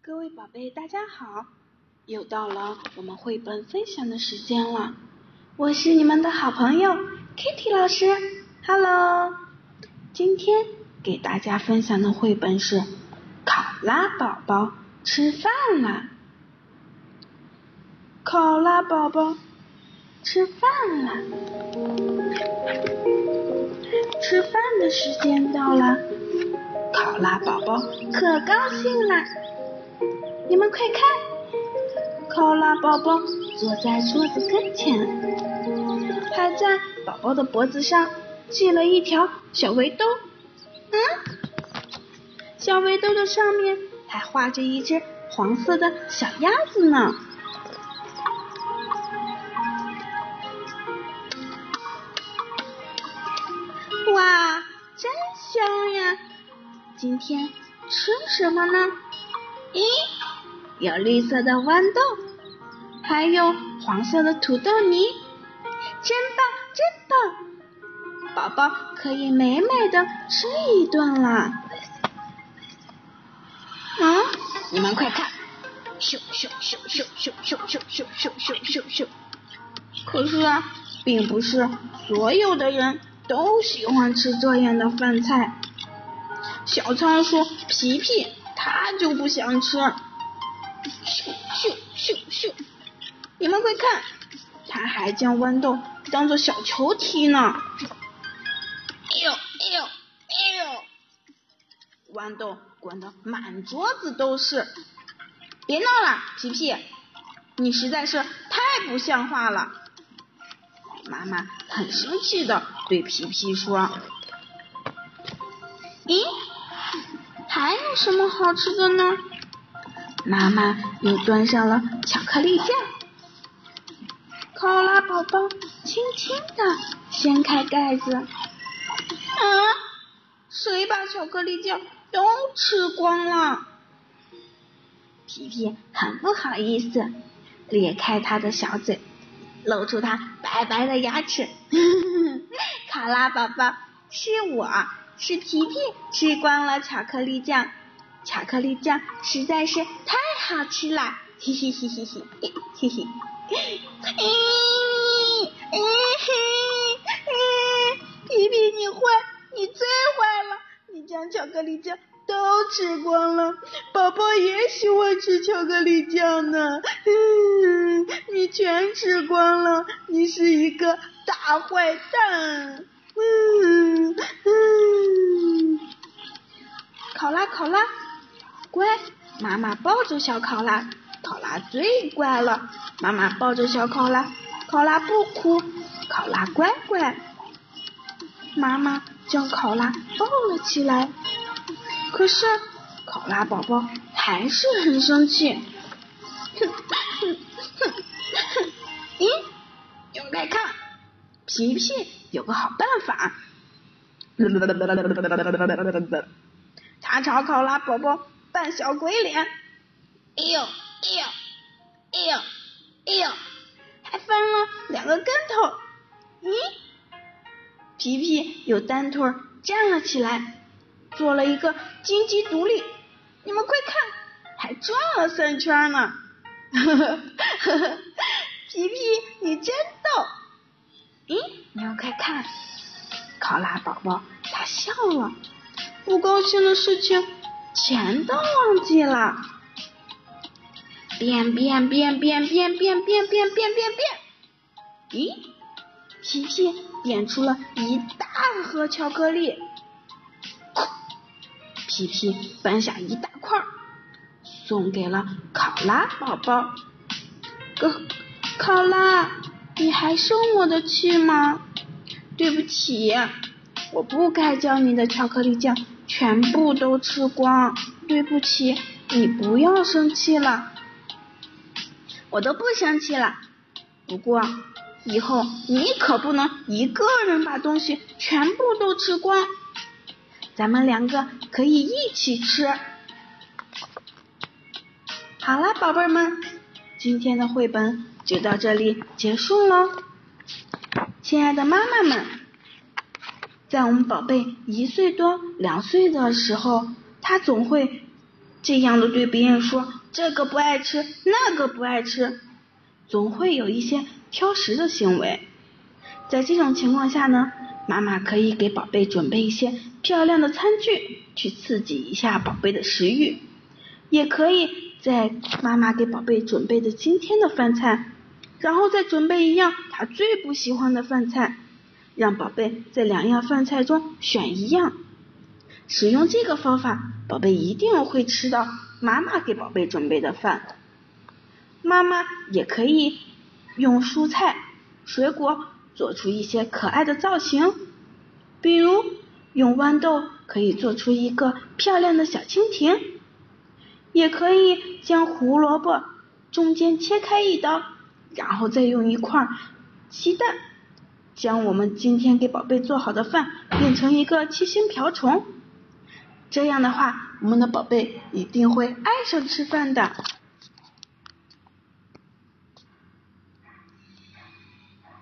各位宝贝，大家好！又到了我们绘本分享的时间了，我是你们的好朋友 Kitty 老师。Hello，今天给大家分享的绘本是《考拉宝宝吃饭啦》。考拉宝宝吃饭啦，吃饭的时间到了，考拉宝宝可高兴了。你们快看，考拉宝宝坐在桌子跟前，还在宝宝的脖子上系了一条小围兜。嗯，小围兜的上面还画着一只黄色的小鸭子呢。哇，真香呀！今天吃什么呢？咦？有绿色的豌豆，还有黄色的土豆泥，真棒，真棒！宝宝可以美美的吃一顿了。啊，你们快看，咻咻咻咻咻咻咻咻咻咻咻咻！可是啊，并不是所有的人都喜欢吃这样的饭菜。小仓鼠皮皮，他就不想吃。咻咻咻咻！你们快看，他还将豌豆当做小球踢呢。哎呦哎呦哎呦！豌豆滚得满桌子都是。别闹了，皮皮，你实在是太不像话了。妈妈很生气的对皮皮说：“咦，还有什么好吃的呢？”妈妈又端上了巧克力酱，考拉宝宝轻轻的掀开盖子，啊，谁把巧克力酱都吃光了？皮皮很不好意思，咧开他的小嘴，露出他白白的牙齿。考拉宝宝，是我是皮皮吃光了巧克力酱。巧克力酱实在是太好吃了，嘿嘿嘿嘿嘿，嘿嘿，咦咦嘿，皮皮你坏，你最坏了，你将巧克力酱都吃光了，宝宝也喜欢吃巧克力酱呢，嗯，你全吃光了，你是一个大坏蛋，嗯嗯，考拉考拉。乖，妈妈抱着小考拉，考拉最乖了。妈妈抱着小考拉，考拉不哭，考拉乖乖。妈妈将考拉抱了起来，可是考拉宝宝还是很生气。哼哼哼哼！咦，你们快看，皮皮有个好办法。他朝考拉宝宝。扮小鬼脸，哎呦哎呦哎呦哎呦，还翻了两个跟头。咦，皮皮又单腿站了起来，做了一个金鸡独立。你们快看，还转了三圈呢。呵呵呵呵，皮皮你真逗。咦，你们快看，考拉宝宝他笑了，不高兴的事情。全都忘记了，变变变变变变变变变变变，咦，皮皮变出了一大盒巧克力，皮皮搬下一大块，送给了考拉宝宝。哥，考拉，你还生我的气吗？对不起，我不该叫你的巧克力酱。全部都吃光，对不起，你不要生气了，我都不生气了。不过以后你可不能一个人把东西全部都吃光，咱们两个可以一起吃。好了，宝贝们，今天的绘本就到这里结束喽，亲爱的妈妈们。在我们宝贝一岁多、两岁的时候，他总会这样的对别人说这个不爱吃，那个不爱吃，总会有一些挑食的行为。在这种情况下呢，妈妈可以给宝贝准备一些漂亮的餐具，去刺激一下宝贝的食欲。也可以在妈妈给宝贝准备的今天的饭菜，然后再准备一样他最不喜欢的饭菜，让宝贝在两样饭菜中选一样。使用这个方法，宝贝一定会吃到妈妈给宝贝准备的饭。妈妈也可以用蔬菜、水果做出一些可爱的造型，比如用豌豆可以做出一个漂亮的小蜻蜓，也可以将胡萝卜中间切开一刀，然后再用一块鸡蛋，将我们今天给宝贝做好的饭变成一个七星瓢虫。这样的话，我们的宝贝一定会爱上吃饭的。